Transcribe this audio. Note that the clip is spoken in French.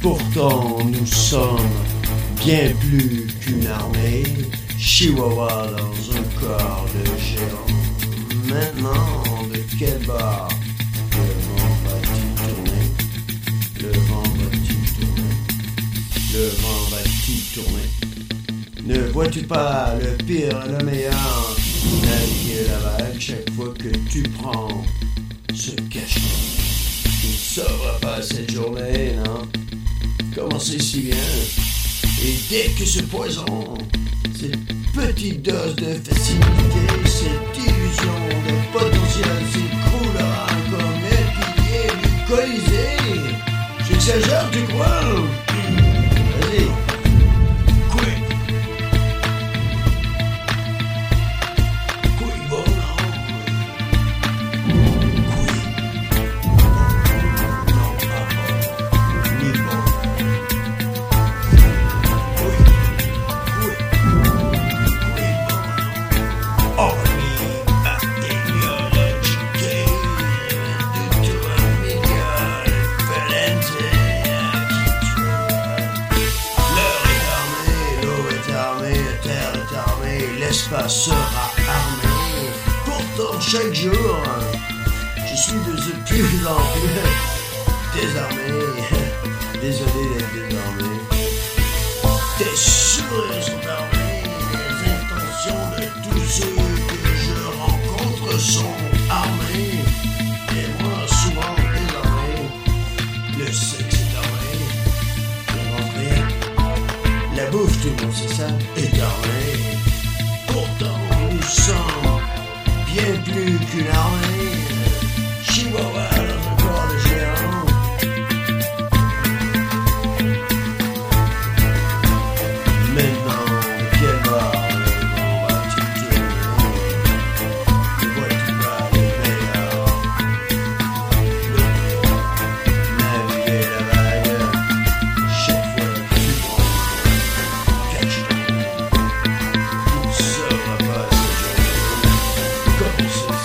Pourtant, nous sommes bien plus qu'une armée, Chihuahua dans un corps de géant. Maintenant, de quel bord le vent va-t-il tourner? Le vent va-t-il tourner? Le vent va-t-il tourner? Ne vois-tu pas le pire et le meilleur? Naviguer la vague chaque fois que tu prends ce cachet. Tu ne sauras pas cette journée, non? Commencez si bien. Et dès que ce poison, cette petite dose de facilité, cette illusion de potentiel s'écroulera comme les piliers du Colisée. J'exagère, tu crois sera armé. Pourtant, chaque jour, je suis de plus en plus désarmé. Désolé d'être désarmé. Tes sourires sont armés, les intentions de tous ceux que je rencontre sont armées. Et moi, souvent désarmé, le sexe est armé. La bouffe, tout le monde sait ça, est armée. Pourtant nous sommes bien plus Jones.